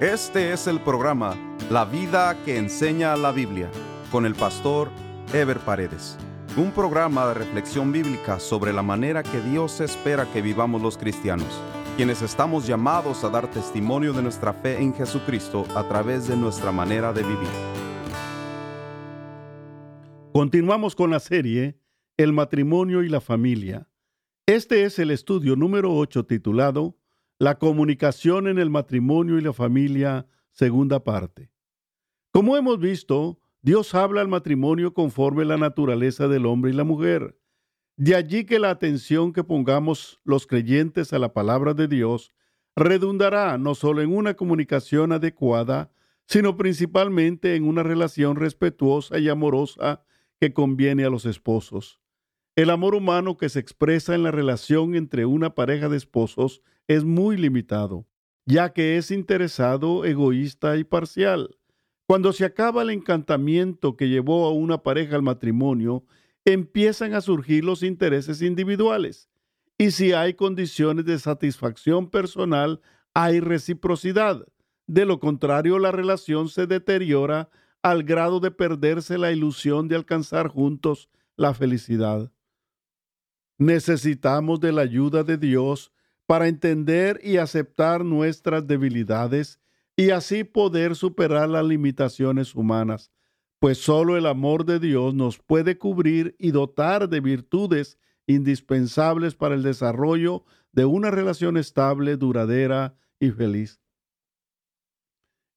Este es el programa La vida que enseña la Biblia con el pastor Ever Paredes. Un programa de reflexión bíblica sobre la manera que Dios espera que vivamos los cristianos, quienes estamos llamados a dar testimonio de nuestra fe en Jesucristo a través de nuestra manera de vivir. Continuamos con la serie El matrimonio y la familia. Este es el estudio número 8 titulado la comunicación en el matrimonio y la familia, segunda parte. Como hemos visto, Dios habla al matrimonio conforme la naturaleza del hombre y la mujer. De allí que la atención que pongamos los creyentes a la palabra de Dios redundará no solo en una comunicación adecuada, sino principalmente en una relación respetuosa y amorosa que conviene a los esposos. El amor humano que se expresa en la relación entre una pareja de esposos es muy limitado, ya que es interesado, egoísta y parcial. Cuando se acaba el encantamiento que llevó a una pareja al matrimonio, empiezan a surgir los intereses individuales. Y si hay condiciones de satisfacción personal, hay reciprocidad. De lo contrario, la relación se deteriora al grado de perderse la ilusión de alcanzar juntos la felicidad. Necesitamos de la ayuda de Dios para entender y aceptar nuestras debilidades y así poder superar las limitaciones humanas, pues solo el amor de Dios nos puede cubrir y dotar de virtudes indispensables para el desarrollo de una relación estable, duradera y feliz.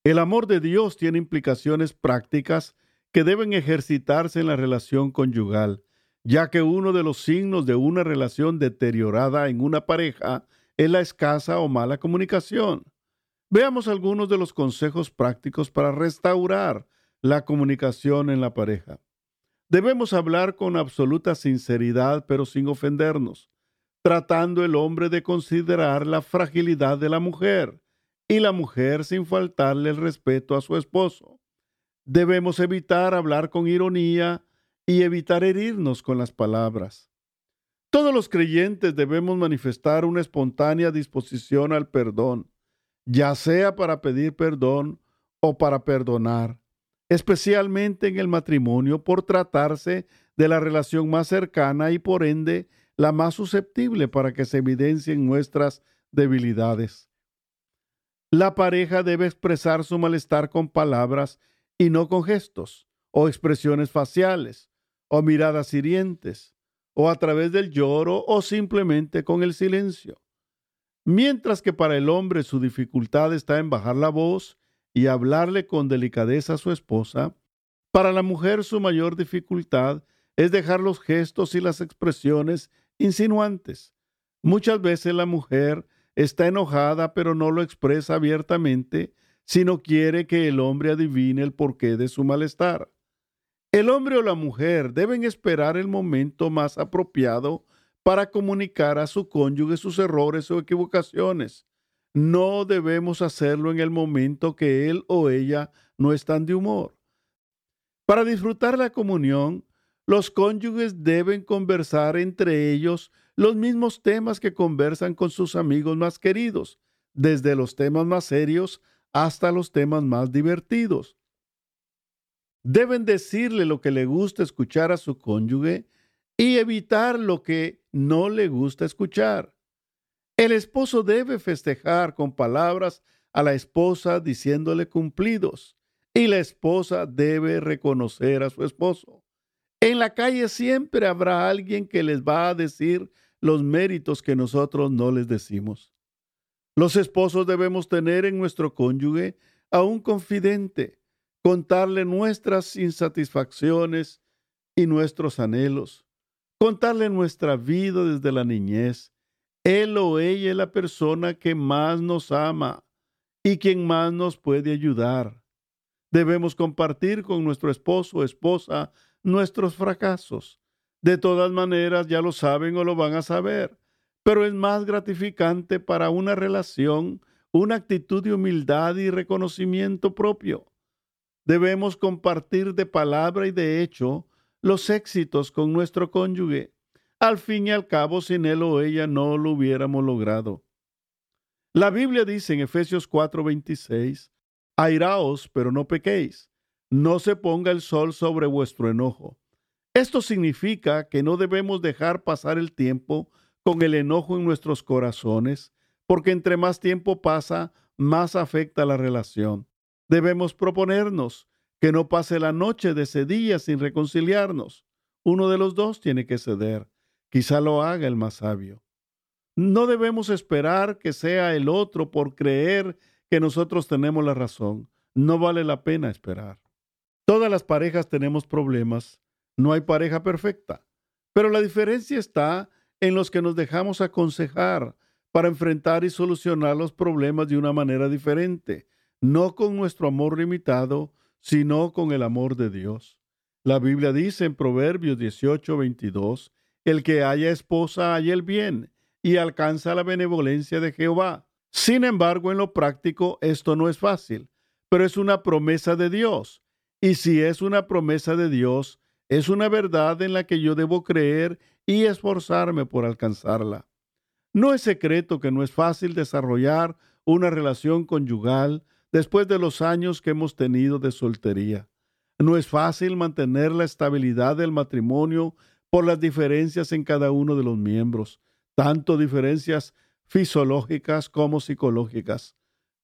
El amor de Dios tiene implicaciones prácticas que deben ejercitarse en la relación conyugal ya que uno de los signos de una relación deteriorada en una pareja es la escasa o mala comunicación. Veamos algunos de los consejos prácticos para restaurar la comunicación en la pareja. Debemos hablar con absoluta sinceridad pero sin ofendernos, tratando el hombre de considerar la fragilidad de la mujer y la mujer sin faltarle el respeto a su esposo. Debemos evitar hablar con ironía, y evitar herirnos con las palabras. Todos los creyentes debemos manifestar una espontánea disposición al perdón, ya sea para pedir perdón o para perdonar, especialmente en el matrimonio por tratarse de la relación más cercana y por ende la más susceptible para que se evidencien nuestras debilidades. La pareja debe expresar su malestar con palabras y no con gestos o expresiones faciales o miradas hirientes, o a través del lloro, o simplemente con el silencio. Mientras que para el hombre su dificultad está en bajar la voz y hablarle con delicadeza a su esposa, para la mujer su mayor dificultad es dejar los gestos y las expresiones insinuantes. Muchas veces la mujer está enojada pero no lo expresa abiertamente, sino quiere que el hombre adivine el porqué de su malestar. El hombre o la mujer deben esperar el momento más apropiado para comunicar a su cónyuge sus errores o equivocaciones. No debemos hacerlo en el momento que él o ella no están de humor. Para disfrutar la comunión, los cónyuges deben conversar entre ellos los mismos temas que conversan con sus amigos más queridos, desde los temas más serios hasta los temas más divertidos. Deben decirle lo que le gusta escuchar a su cónyuge y evitar lo que no le gusta escuchar. El esposo debe festejar con palabras a la esposa diciéndole cumplidos y la esposa debe reconocer a su esposo. En la calle siempre habrá alguien que les va a decir los méritos que nosotros no les decimos. Los esposos debemos tener en nuestro cónyuge a un confidente, contarle nuestras insatisfacciones y nuestros anhelos, contarle nuestra vida desde la niñez. Él o ella es la persona que más nos ama y quien más nos puede ayudar. Debemos compartir con nuestro esposo o esposa nuestros fracasos. De todas maneras, ya lo saben o lo van a saber, pero es más gratificante para una relación una actitud de humildad y reconocimiento propio. Debemos compartir de palabra y de hecho los éxitos con nuestro cónyuge. Al fin y al cabo, sin él o ella no lo hubiéramos logrado. La Biblia dice en Efesios 4:26, airaos, pero no pequéis, no se ponga el sol sobre vuestro enojo. Esto significa que no debemos dejar pasar el tiempo con el enojo en nuestros corazones, porque entre más tiempo pasa, más afecta la relación. Debemos proponernos que no pase la noche de ese día sin reconciliarnos. Uno de los dos tiene que ceder. Quizá lo haga el más sabio. No debemos esperar que sea el otro por creer que nosotros tenemos la razón. No vale la pena esperar. Todas las parejas tenemos problemas. No hay pareja perfecta. Pero la diferencia está en los que nos dejamos aconsejar para enfrentar y solucionar los problemas de una manera diferente, no con nuestro amor limitado, sino con el amor de Dios. La Biblia dice en Proverbios 18, 22, el que haya esposa haya el bien y alcanza la benevolencia de Jehová. Sin embargo, en lo práctico esto no es fácil, pero es una promesa de Dios. Y si es una promesa de Dios, es una verdad en la que yo debo creer y esforzarme por alcanzarla. No es secreto que no es fácil desarrollar una relación conyugal después de los años que hemos tenido de soltería. No es fácil mantener la estabilidad del matrimonio por las diferencias en cada uno de los miembros, tanto diferencias fisiológicas como psicológicas,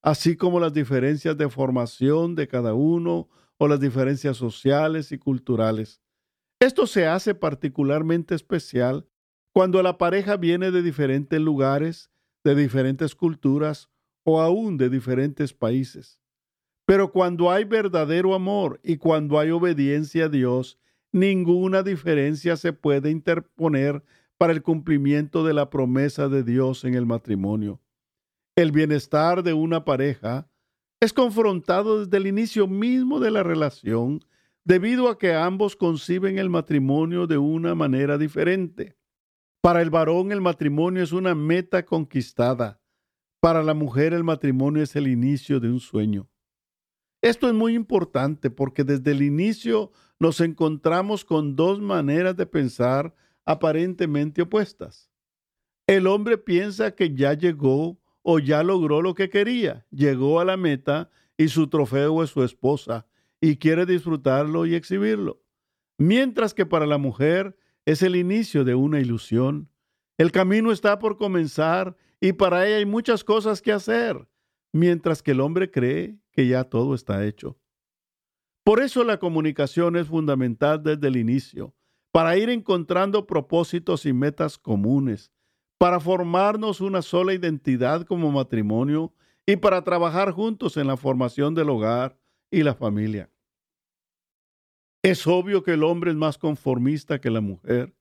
así como las diferencias de formación de cada uno o las diferencias sociales y culturales. Esto se hace particularmente especial cuando la pareja viene de diferentes lugares, de diferentes culturas o aún de diferentes países. Pero cuando hay verdadero amor y cuando hay obediencia a Dios, ninguna diferencia se puede interponer para el cumplimiento de la promesa de Dios en el matrimonio. El bienestar de una pareja es confrontado desde el inicio mismo de la relación debido a que ambos conciben el matrimonio de una manera diferente. Para el varón el matrimonio es una meta conquistada. Para la mujer el matrimonio es el inicio de un sueño. Esto es muy importante porque desde el inicio nos encontramos con dos maneras de pensar aparentemente opuestas. El hombre piensa que ya llegó o ya logró lo que quería, llegó a la meta y su trofeo es su esposa y quiere disfrutarlo y exhibirlo. Mientras que para la mujer es el inicio de una ilusión. El camino está por comenzar y para ella hay muchas cosas que hacer, mientras que el hombre cree que ya todo está hecho. Por eso la comunicación es fundamental desde el inicio, para ir encontrando propósitos y metas comunes, para formarnos una sola identidad como matrimonio y para trabajar juntos en la formación del hogar y la familia. Es obvio que el hombre es más conformista que la mujer,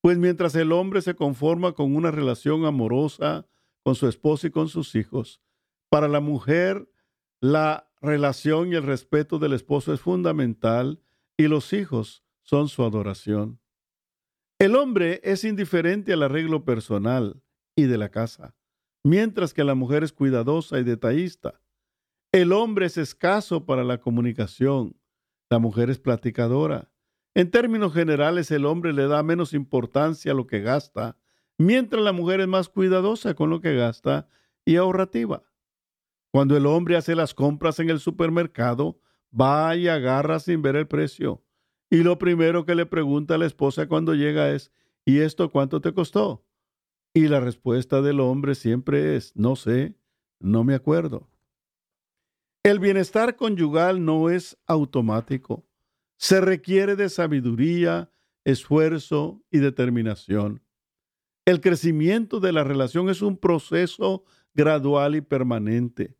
pues mientras el hombre se conforma con una relación amorosa con su esposa y con sus hijos, para la mujer la relación y el respeto del esposo es fundamental y los hijos son su adoración. El hombre es indiferente al arreglo personal y de la casa, mientras que la mujer es cuidadosa y detallista. El hombre es escaso para la comunicación, la mujer es platicadora. En términos generales, el hombre le da menos importancia a lo que gasta, mientras la mujer es más cuidadosa con lo que gasta y ahorrativa. Cuando el hombre hace las compras en el supermercado, va y agarra sin ver el precio. Y lo primero que le pregunta a la esposa cuando llega es, ¿y esto cuánto te costó? Y la respuesta del hombre siempre es, no sé, no me acuerdo. El bienestar conyugal no es automático. Se requiere de sabiduría, esfuerzo y determinación. El crecimiento de la relación es un proceso gradual y permanente.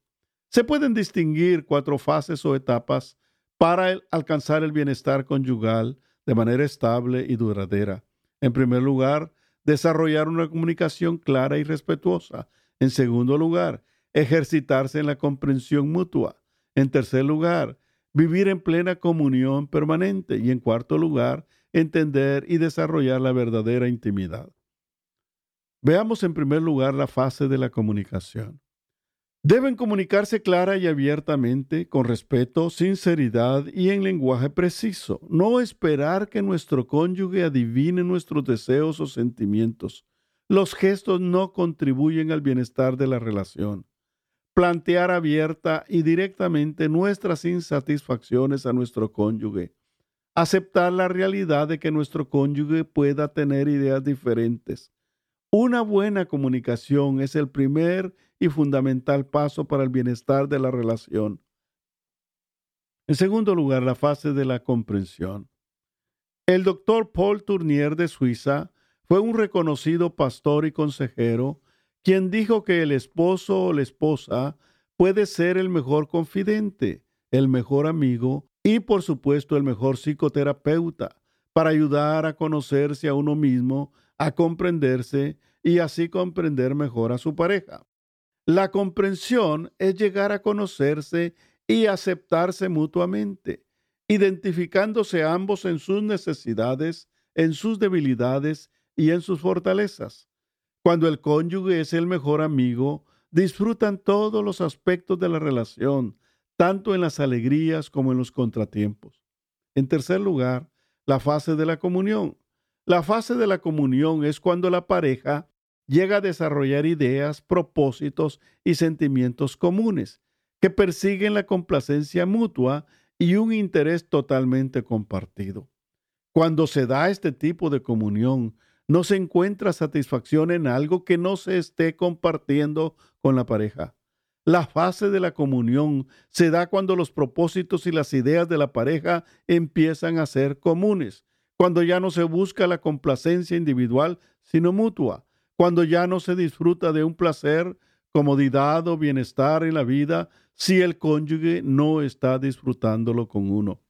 Se pueden distinguir cuatro fases o etapas para alcanzar el bienestar conyugal de manera estable y duradera. En primer lugar, desarrollar una comunicación clara y respetuosa. En segundo lugar, ejercitarse en la comprensión mutua. En tercer lugar, vivir en plena comunión permanente. Y en cuarto lugar, entender y desarrollar la verdadera intimidad. Veamos en primer lugar la fase de la comunicación. Deben comunicarse clara y abiertamente, con respeto, sinceridad y en lenguaje preciso. No esperar que nuestro cónyuge adivine nuestros deseos o sentimientos. los gestos no contribuyen al bienestar de la relación. Plantear abierta y directamente nuestras insatisfacciones a nuestro cónyuge. Aceptar la realidad de que nuestro cónyuge pueda tener ideas diferentes. Una buena comunicación es el primer y fundamental paso para el bienestar de la relación. En segundo lugar, la fase de la comprensión. El doctor Paul Tournier de Suiza fue un reconocido pastor y consejero quien dijo que el esposo o la esposa puede ser el mejor confidente, el mejor amigo y por supuesto el mejor psicoterapeuta para ayudar a conocerse a uno mismo, a comprenderse y así comprender mejor a su pareja. La comprensión es llegar a conocerse y aceptarse mutuamente, identificándose ambos en sus necesidades, en sus debilidades y en sus fortalezas. Cuando el cónyuge es el mejor amigo, disfrutan todos los aspectos de la relación, tanto en las alegrías como en los contratiempos. En tercer lugar, la fase de la comunión. La fase de la comunión es cuando la pareja llega a desarrollar ideas, propósitos y sentimientos comunes que persiguen la complacencia mutua y un interés totalmente compartido. Cuando se da este tipo de comunión, no se encuentra satisfacción en algo que no se esté compartiendo con la pareja. La fase de la comunión se da cuando los propósitos y las ideas de la pareja empiezan a ser comunes, cuando ya no se busca la complacencia individual, sino mutua, cuando ya no se disfruta de un placer, comodidad o bienestar en la vida si el cónyuge no está disfrutándolo con uno.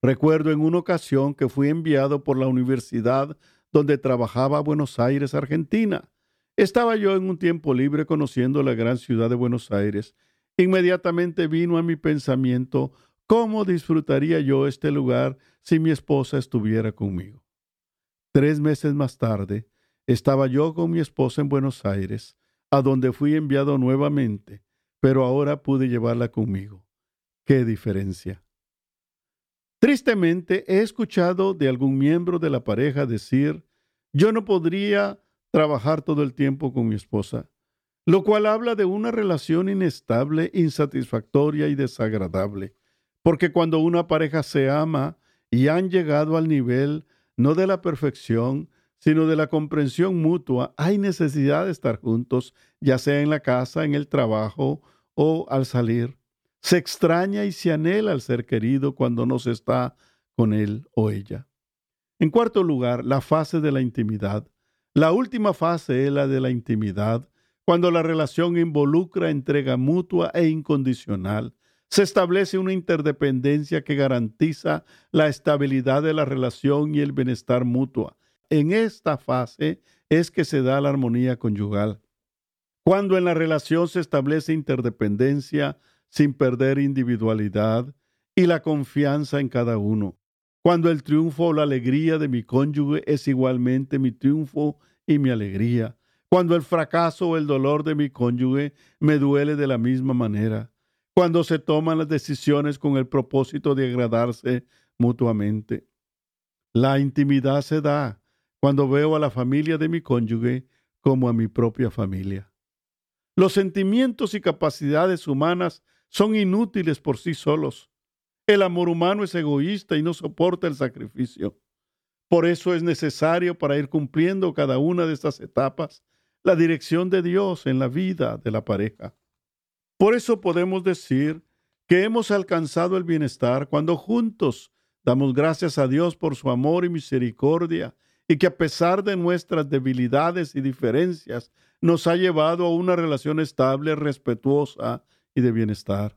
Recuerdo en una ocasión que fui enviado por la universidad donde trabajaba Buenos Aires, Argentina. Estaba yo en un tiempo libre conociendo la gran ciudad de Buenos Aires. Inmediatamente vino a mi pensamiento cómo disfrutaría yo este lugar si mi esposa estuviera conmigo. Tres meses más tarde, estaba yo con mi esposa en Buenos Aires, a donde fui enviado nuevamente, pero ahora pude llevarla conmigo. ¡Qué diferencia! Tristemente he escuchado de algún miembro de la pareja decir, yo no podría trabajar todo el tiempo con mi esposa, lo cual habla de una relación inestable, insatisfactoria y desagradable, porque cuando una pareja se ama y han llegado al nivel no de la perfección, sino de la comprensión mutua, hay necesidad de estar juntos, ya sea en la casa, en el trabajo o al salir. Se extraña y se anhela al ser querido cuando no se está con él o ella. En cuarto lugar, la fase de la intimidad. La última fase es la de la intimidad, cuando la relación involucra entrega mutua e incondicional. Se establece una interdependencia que garantiza la estabilidad de la relación y el bienestar mutuo. En esta fase es que se da la armonía conyugal. Cuando en la relación se establece interdependencia, sin perder individualidad y la confianza en cada uno. Cuando el triunfo o la alegría de mi cónyuge es igualmente mi triunfo y mi alegría. Cuando el fracaso o el dolor de mi cónyuge me duele de la misma manera. Cuando se toman las decisiones con el propósito de agradarse mutuamente. La intimidad se da cuando veo a la familia de mi cónyuge como a mi propia familia. Los sentimientos y capacidades humanas son inútiles por sí solos. El amor humano es egoísta y no soporta el sacrificio. Por eso es necesario para ir cumpliendo cada una de estas etapas la dirección de Dios en la vida de la pareja. Por eso podemos decir que hemos alcanzado el bienestar cuando juntos damos gracias a Dios por su amor y misericordia y que a pesar de nuestras debilidades y diferencias nos ha llevado a una relación estable, respetuosa y de bienestar.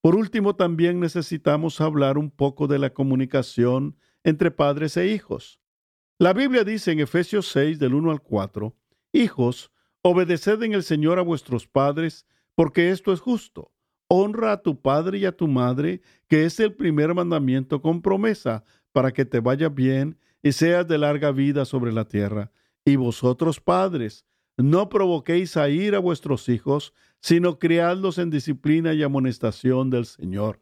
Por último, también necesitamos hablar un poco de la comunicación entre padres e hijos. La Biblia dice en Efesios 6 del 1 al 4, Hijos, obedeced en el Señor a vuestros padres, porque esto es justo. Honra a tu padre y a tu madre, que es el primer mandamiento con promesa, para que te vaya bien y seas de larga vida sobre la tierra. Y vosotros, padres, no provoquéis a ir a vuestros hijos, sino criadlos en disciplina y amonestación del Señor.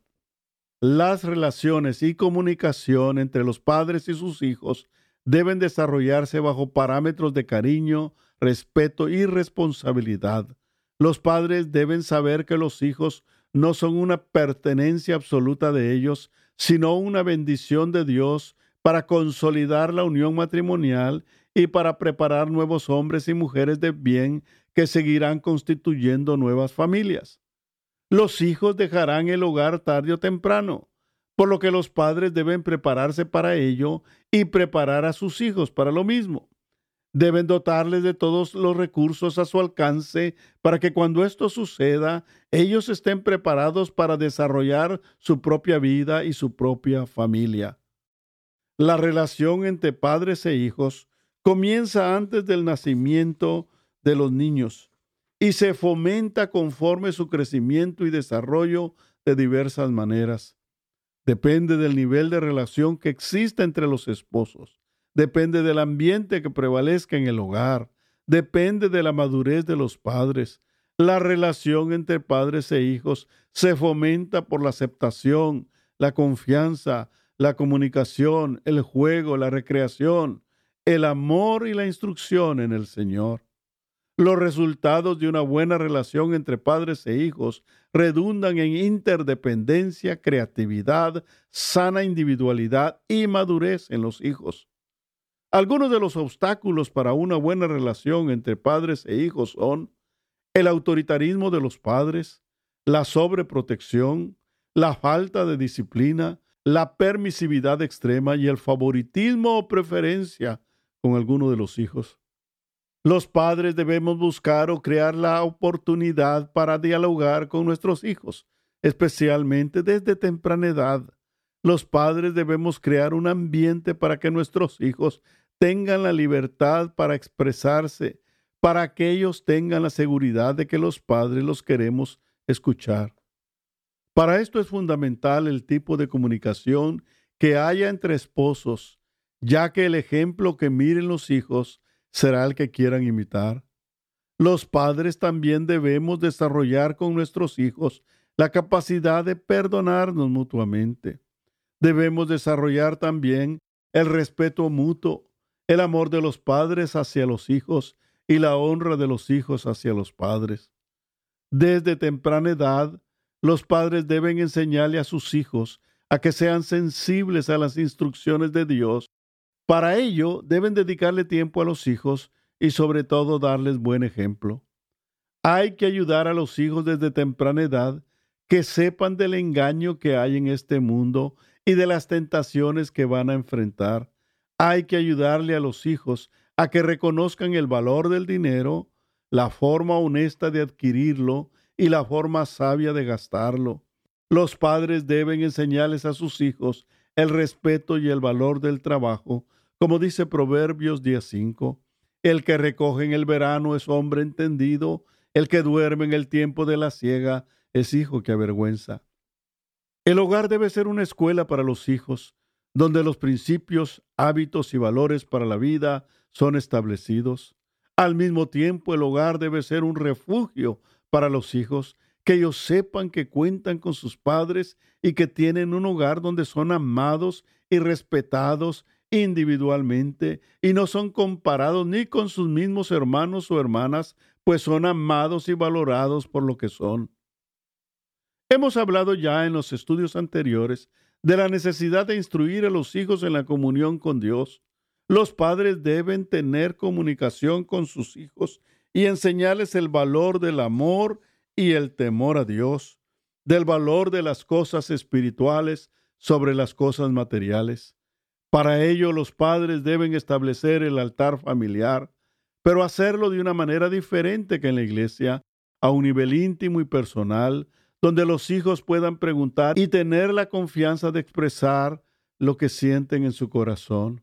Las relaciones y comunicación entre los padres y sus hijos deben desarrollarse bajo parámetros de cariño, respeto y responsabilidad. Los padres deben saber que los hijos no son una pertenencia absoluta de ellos, sino una bendición de Dios para consolidar la unión matrimonial y para preparar nuevos hombres y mujeres de bien que seguirán constituyendo nuevas familias. Los hijos dejarán el hogar tarde o temprano, por lo que los padres deben prepararse para ello y preparar a sus hijos para lo mismo. Deben dotarles de todos los recursos a su alcance para que cuando esto suceda, ellos estén preparados para desarrollar su propia vida y su propia familia. La relación entre padres e hijos comienza antes del nacimiento de los niños y se fomenta conforme su crecimiento y desarrollo de diversas maneras. Depende del nivel de relación que exista entre los esposos, depende del ambiente que prevalezca en el hogar, depende de la madurez de los padres. La relación entre padres e hijos se fomenta por la aceptación, la confianza, la comunicación, el juego, la recreación, el amor y la instrucción en el Señor. Los resultados de una buena relación entre padres e hijos redundan en interdependencia, creatividad, sana individualidad y madurez en los hijos. Algunos de los obstáculos para una buena relación entre padres e hijos son el autoritarismo de los padres, la sobreprotección, la falta de disciplina, la permisividad extrema y el favoritismo o preferencia con alguno de los hijos. Los padres debemos buscar o crear la oportunidad para dialogar con nuestros hijos, especialmente desde temprana edad. Los padres debemos crear un ambiente para que nuestros hijos tengan la libertad para expresarse, para que ellos tengan la seguridad de que los padres los queremos escuchar. Para esto es fundamental el tipo de comunicación que haya entre esposos, ya que el ejemplo que miren los hijos será el que quieran imitar. Los padres también debemos desarrollar con nuestros hijos la capacidad de perdonarnos mutuamente. Debemos desarrollar también el respeto mutuo, el amor de los padres hacia los hijos y la honra de los hijos hacia los padres. Desde temprana edad, los padres deben enseñarle a sus hijos a que sean sensibles a las instrucciones de Dios. Para ello, deben dedicarle tiempo a los hijos y sobre todo darles buen ejemplo. Hay que ayudar a los hijos desde temprana edad que sepan del engaño que hay en este mundo y de las tentaciones que van a enfrentar. Hay que ayudarle a los hijos a que reconozcan el valor del dinero, la forma honesta de adquirirlo y la forma sabia de gastarlo. Los padres deben enseñarles a sus hijos el respeto y el valor del trabajo, como dice Proverbios 10.5. El que recoge en el verano es hombre entendido, el que duerme en el tiempo de la siega es hijo que avergüenza. El hogar debe ser una escuela para los hijos, donde los principios, hábitos y valores para la vida son establecidos. Al mismo tiempo, el hogar debe ser un refugio para los hijos, que ellos sepan que cuentan con sus padres y que tienen un hogar donde son amados y respetados individualmente y no son comparados ni con sus mismos hermanos o hermanas, pues son amados y valorados por lo que son. Hemos hablado ya en los estudios anteriores de la necesidad de instruir a los hijos en la comunión con Dios. Los padres deben tener comunicación con sus hijos y enseñarles el valor del amor y el temor a Dios, del valor de las cosas espirituales sobre las cosas materiales. Para ello los padres deben establecer el altar familiar, pero hacerlo de una manera diferente que en la iglesia, a un nivel íntimo y personal, donde los hijos puedan preguntar y tener la confianza de expresar lo que sienten en su corazón.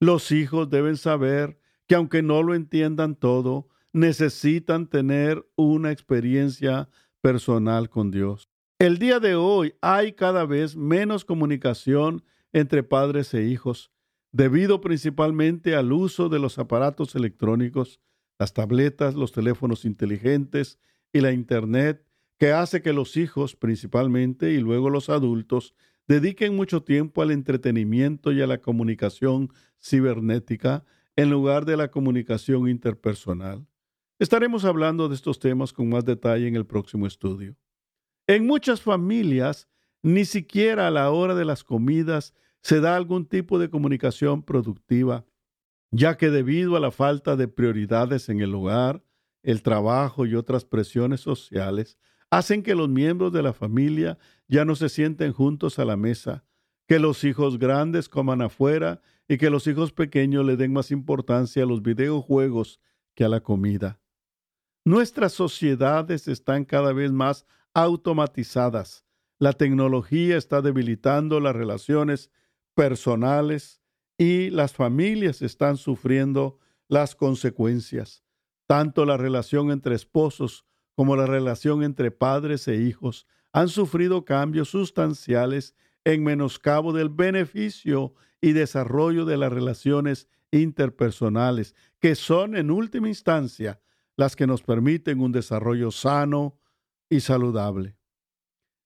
Los hijos deben saber que aunque no lo entiendan todo, necesitan tener una experiencia personal con Dios. El día de hoy hay cada vez menos comunicación entre padres e hijos, debido principalmente al uso de los aparatos electrónicos, las tabletas, los teléfonos inteligentes y la Internet, que hace que los hijos principalmente y luego los adultos dediquen mucho tiempo al entretenimiento y a la comunicación cibernética en lugar de la comunicación interpersonal. Estaremos hablando de estos temas con más detalle en el próximo estudio. En muchas familias, ni siquiera a la hora de las comidas se da algún tipo de comunicación productiva, ya que debido a la falta de prioridades en el hogar, el trabajo y otras presiones sociales, hacen que los miembros de la familia ya no se sienten juntos a la mesa, que los hijos grandes coman afuera y que los hijos pequeños le den más importancia a los videojuegos que a la comida. Nuestras sociedades están cada vez más automatizadas. La tecnología está debilitando las relaciones personales y las familias están sufriendo las consecuencias. Tanto la relación entre esposos como la relación entre padres e hijos han sufrido cambios sustanciales en menoscabo del beneficio y desarrollo de las relaciones interpersonales, que son en última instancia las que nos permiten un desarrollo sano y saludable.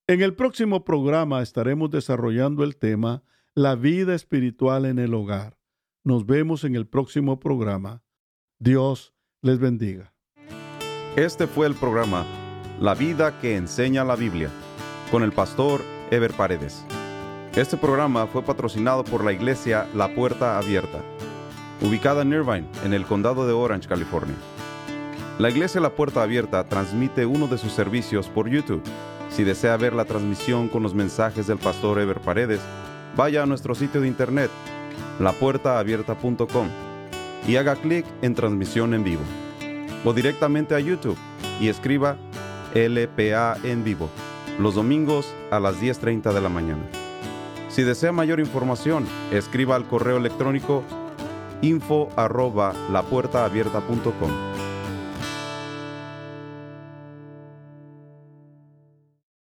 En el próximo programa estaremos desarrollando el tema La vida espiritual en el hogar. Nos vemos en el próximo programa. Dios les bendiga. Este fue el programa La vida que enseña la Biblia con el pastor Ever Paredes. Este programa fue patrocinado por la iglesia La Puerta Abierta, ubicada en Irvine, en el condado de Orange, California. La iglesia La Puerta Abierta transmite uno de sus servicios por YouTube. Si desea ver la transmisión con los mensajes del pastor Ever Paredes, vaya a nuestro sitio de internet, lapuertaabierta.com, y haga clic en transmisión en vivo. O directamente a YouTube y escriba LPA en vivo, los domingos a las 10.30 de la mañana. Si desea mayor información, escriba al correo electrónico info